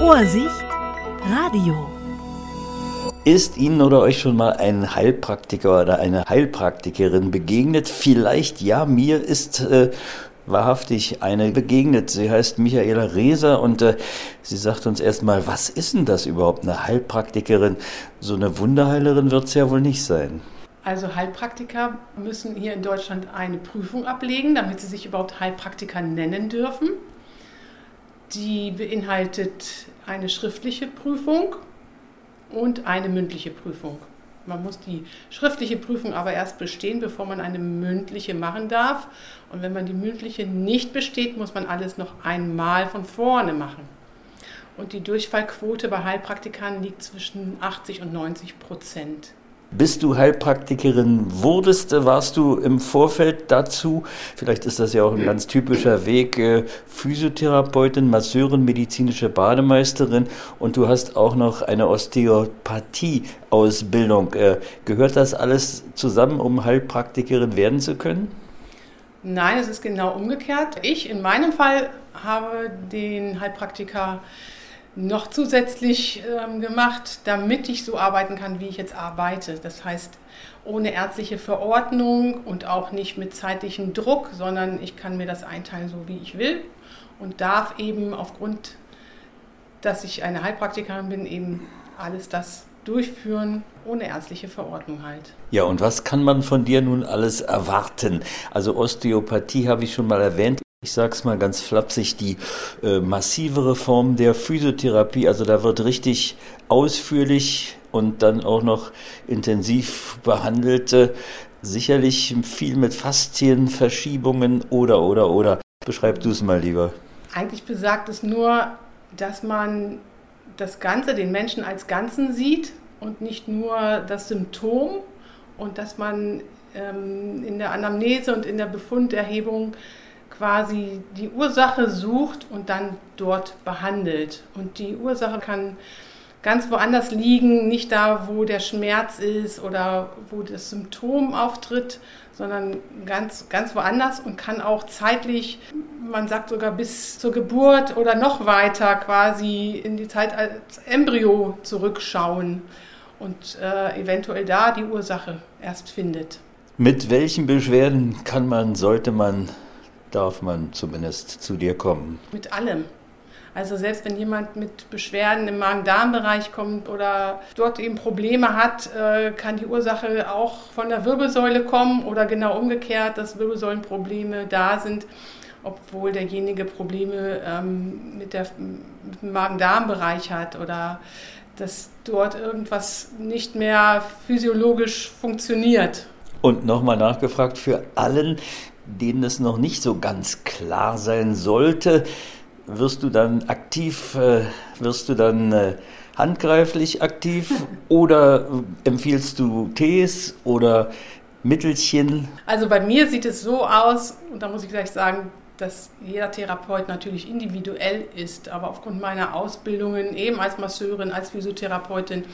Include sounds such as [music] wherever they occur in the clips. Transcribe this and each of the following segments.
Ohrsicht Radio. Ist Ihnen oder euch schon mal ein Heilpraktiker oder eine Heilpraktikerin begegnet? Vielleicht ja, mir ist äh, wahrhaftig eine begegnet. Sie heißt Michaela Reser und äh, sie sagt uns erstmal, was ist denn das überhaupt, eine Heilpraktikerin? So eine Wunderheilerin wird es ja wohl nicht sein. Also Heilpraktiker müssen hier in Deutschland eine Prüfung ablegen, damit sie sich überhaupt Heilpraktiker nennen dürfen. Die beinhaltet eine schriftliche Prüfung und eine mündliche Prüfung. Man muss die schriftliche Prüfung aber erst bestehen, bevor man eine mündliche machen darf. Und wenn man die mündliche nicht besteht, muss man alles noch einmal von vorne machen. Und die Durchfallquote bei Heilpraktikern liegt zwischen 80 und 90 Prozent. Bis du Heilpraktikerin wurdest, warst du im Vorfeld dazu, vielleicht ist das ja auch ein ganz typischer Weg, äh, Physiotherapeutin, Masseurin, medizinische Bademeisterin und du hast auch noch eine Osteopathie-Ausbildung. Äh, gehört das alles zusammen, um Heilpraktikerin werden zu können? Nein, es ist genau umgekehrt. Ich in meinem Fall habe den Heilpraktiker noch zusätzlich ähm, gemacht, damit ich so arbeiten kann, wie ich jetzt arbeite. Das heißt, ohne ärztliche Verordnung und auch nicht mit zeitlichem Druck, sondern ich kann mir das einteilen, so wie ich will und darf eben aufgrund, dass ich eine Heilpraktikerin bin, eben alles das durchführen, ohne ärztliche Verordnung halt. Ja, und was kann man von dir nun alles erwarten? Also Osteopathie habe ich schon mal erwähnt ich sage es mal ganz flapsig, die äh, massivere Form der Physiotherapie. Also da wird richtig ausführlich und dann auch noch intensiv behandelt. Äh, sicherlich viel mit Faszienverschiebungen oder, oder, oder. Beschreib du es mal lieber. Eigentlich besagt es nur, dass man das Ganze, den Menschen als Ganzen sieht und nicht nur das Symptom und dass man ähm, in der Anamnese und in der Befunderhebung quasi die Ursache sucht und dann dort behandelt. Und die Ursache kann ganz woanders liegen, nicht da, wo der Schmerz ist oder wo das Symptom auftritt, sondern ganz, ganz woanders und kann auch zeitlich, man sagt sogar bis zur Geburt oder noch weiter quasi in die Zeit als Embryo zurückschauen und äh, eventuell da die Ursache erst findet. Mit welchen Beschwerden kann man, sollte man darf man zumindest zu dir kommen. Mit allem. Also selbst wenn jemand mit Beschwerden im Magen-Darm-Bereich kommt oder dort eben Probleme hat, äh, kann die Ursache auch von der Wirbelsäule kommen oder genau umgekehrt, dass Wirbelsäulenprobleme da sind, obwohl derjenige Probleme ähm, mit, der, mit dem Magen-Darm-Bereich hat oder dass dort irgendwas nicht mehr physiologisch funktioniert. Und nochmal nachgefragt für allen, denen es noch nicht so ganz klar sein sollte, wirst du dann aktiv, äh, wirst du dann äh, handgreiflich aktiv [laughs] oder empfiehlst du Tees oder Mittelchen? Also bei mir sieht es so aus, und da muss ich gleich sagen, dass jeder Therapeut natürlich individuell ist, aber aufgrund meiner Ausbildungen eben als Masseurin, als Physiotherapeutin,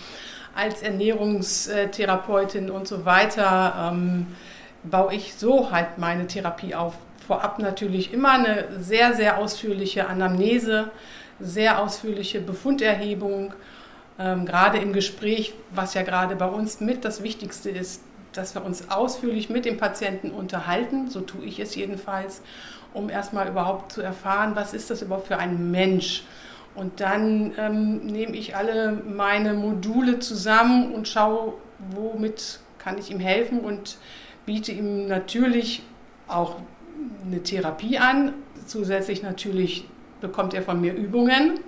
als Ernährungstherapeutin und so weiter, ähm, baue ich so halt meine Therapie auf. Vorab natürlich immer eine sehr, sehr ausführliche Anamnese, sehr ausführliche Befunderhebung, ähm, gerade im Gespräch, was ja gerade bei uns mit das Wichtigste ist, dass wir uns ausführlich mit dem Patienten unterhalten, so tue ich es jedenfalls, um erstmal überhaupt zu erfahren, was ist das überhaupt für ein Mensch. Und dann ähm, nehme ich alle meine Module zusammen und schaue, womit kann ich ihm helfen und biete ihm natürlich auch eine Therapie an. Zusätzlich natürlich bekommt er von mir Übungen,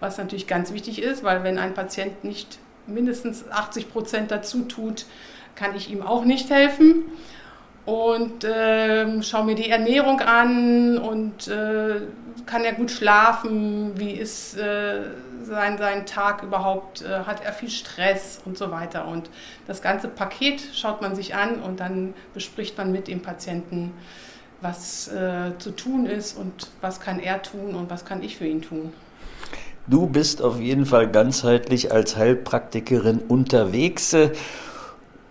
was natürlich ganz wichtig ist, weil wenn ein Patient nicht mindestens 80 Prozent dazu tut, kann ich ihm auch nicht helfen. Und äh, schaue mir die Ernährung an und äh, kann er gut schlafen, wie ist äh, sein, sein Tag überhaupt, äh, hat er viel Stress und so weiter. Und das ganze Paket schaut man sich an und dann bespricht man mit dem Patienten, was äh, zu tun ist und was kann er tun und was kann ich für ihn tun. Du bist auf jeden Fall ganzheitlich als Heilpraktikerin unterwegs.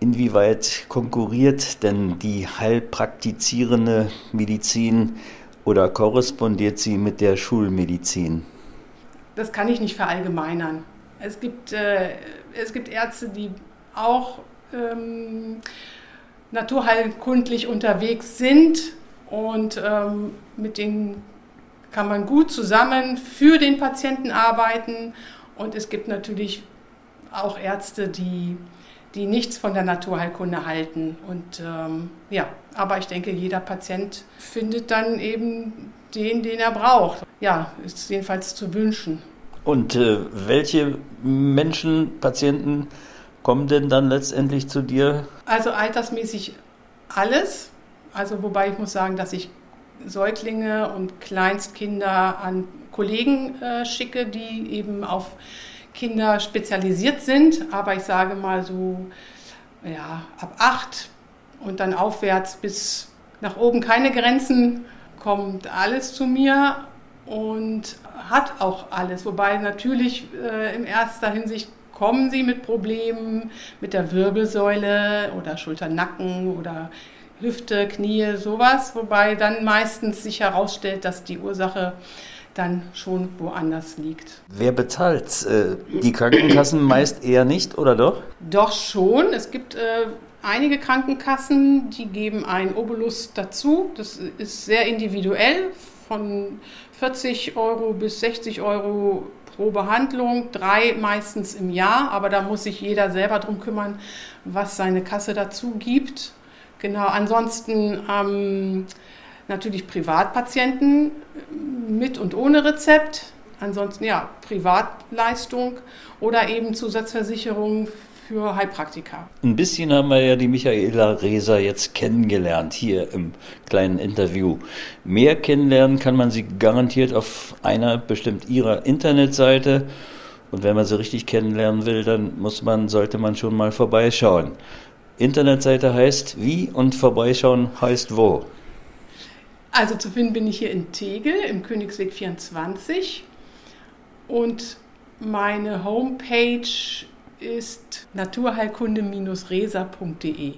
Inwieweit konkurriert denn die heilpraktizierende Medizin oder korrespondiert sie mit der Schulmedizin? das kann ich nicht verallgemeinern. Es gibt, äh, es gibt Ärzte, die auch ähm, naturheilkundlich unterwegs sind und ähm, mit denen kann man gut zusammen für den Patienten arbeiten. Und es gibt natürlich auch Ärzte, die, die nichts von der Naturheilkunde halten. Und ähm, ja, aber ich denke, jeder Patient findet dann eben den, den er braucht. Ja, ist jedenfalls zu wünschen. Und äh, welche Menschen, Patienten kommen denn dann letztendlich zu dir? Also altersmäßig alles. Also wobei ich muss sagen, dass ich Säuglinge und Kleinstkinder an Kollegen äh, schicke, die eben auf Kinder spezialisiert sind. Aber ich sage mal so, ja, ab acht und dann aufwärts bis nach oben keine Grenzen kommt alles zu mir und hat auch alles. Wobei natürlich äh, in erster Hinsicht kommen sie mit Problemen mit der Wirbelsäule oder Schulter-Nacken oder Hüfte, Knie, sowas. Wobei dann meistens sich herausstellt, dass die Ursache dann schon woanders liegt. Wer bezahlt äh, Die Krankenkassen [clears throat] meist eher nicht, oder doch? Doch schon. Es gibt äh, einige Krankenkassen, die geben einen Obolus dazu. Das ist sehr individuell, von 40 Euro bis 60 Euro pro Behandlung, drei meistens im Jahr, aber da muss sich jeder selber drum kümmern, was seine Kasse dazu gibt. Genau, ansonsten ähm, natürlich Privatpatienten mit und ohne Rezept. Ansonsten ja, Privatleistung oder eben Zusatzversicherung für Heilpraktiker. Ein bisschen haben wir ja die Michaela Reser jetzt kennengelernt hier im kleinen Interview. Mehr kennenlernen kann man sie garantiert auf einer bestimmt ihrer Internetseite. Und wenn man sie richtig kennenlernen will, dann muss man, sollte man schon mal vorbeischauen. Internetseite heißt wie und vorbeischauen heißt wo? Also zu finden bin ich hier in Tegel im Königsweg 24 und meine Homepage ist naturheilkunde-resa.de.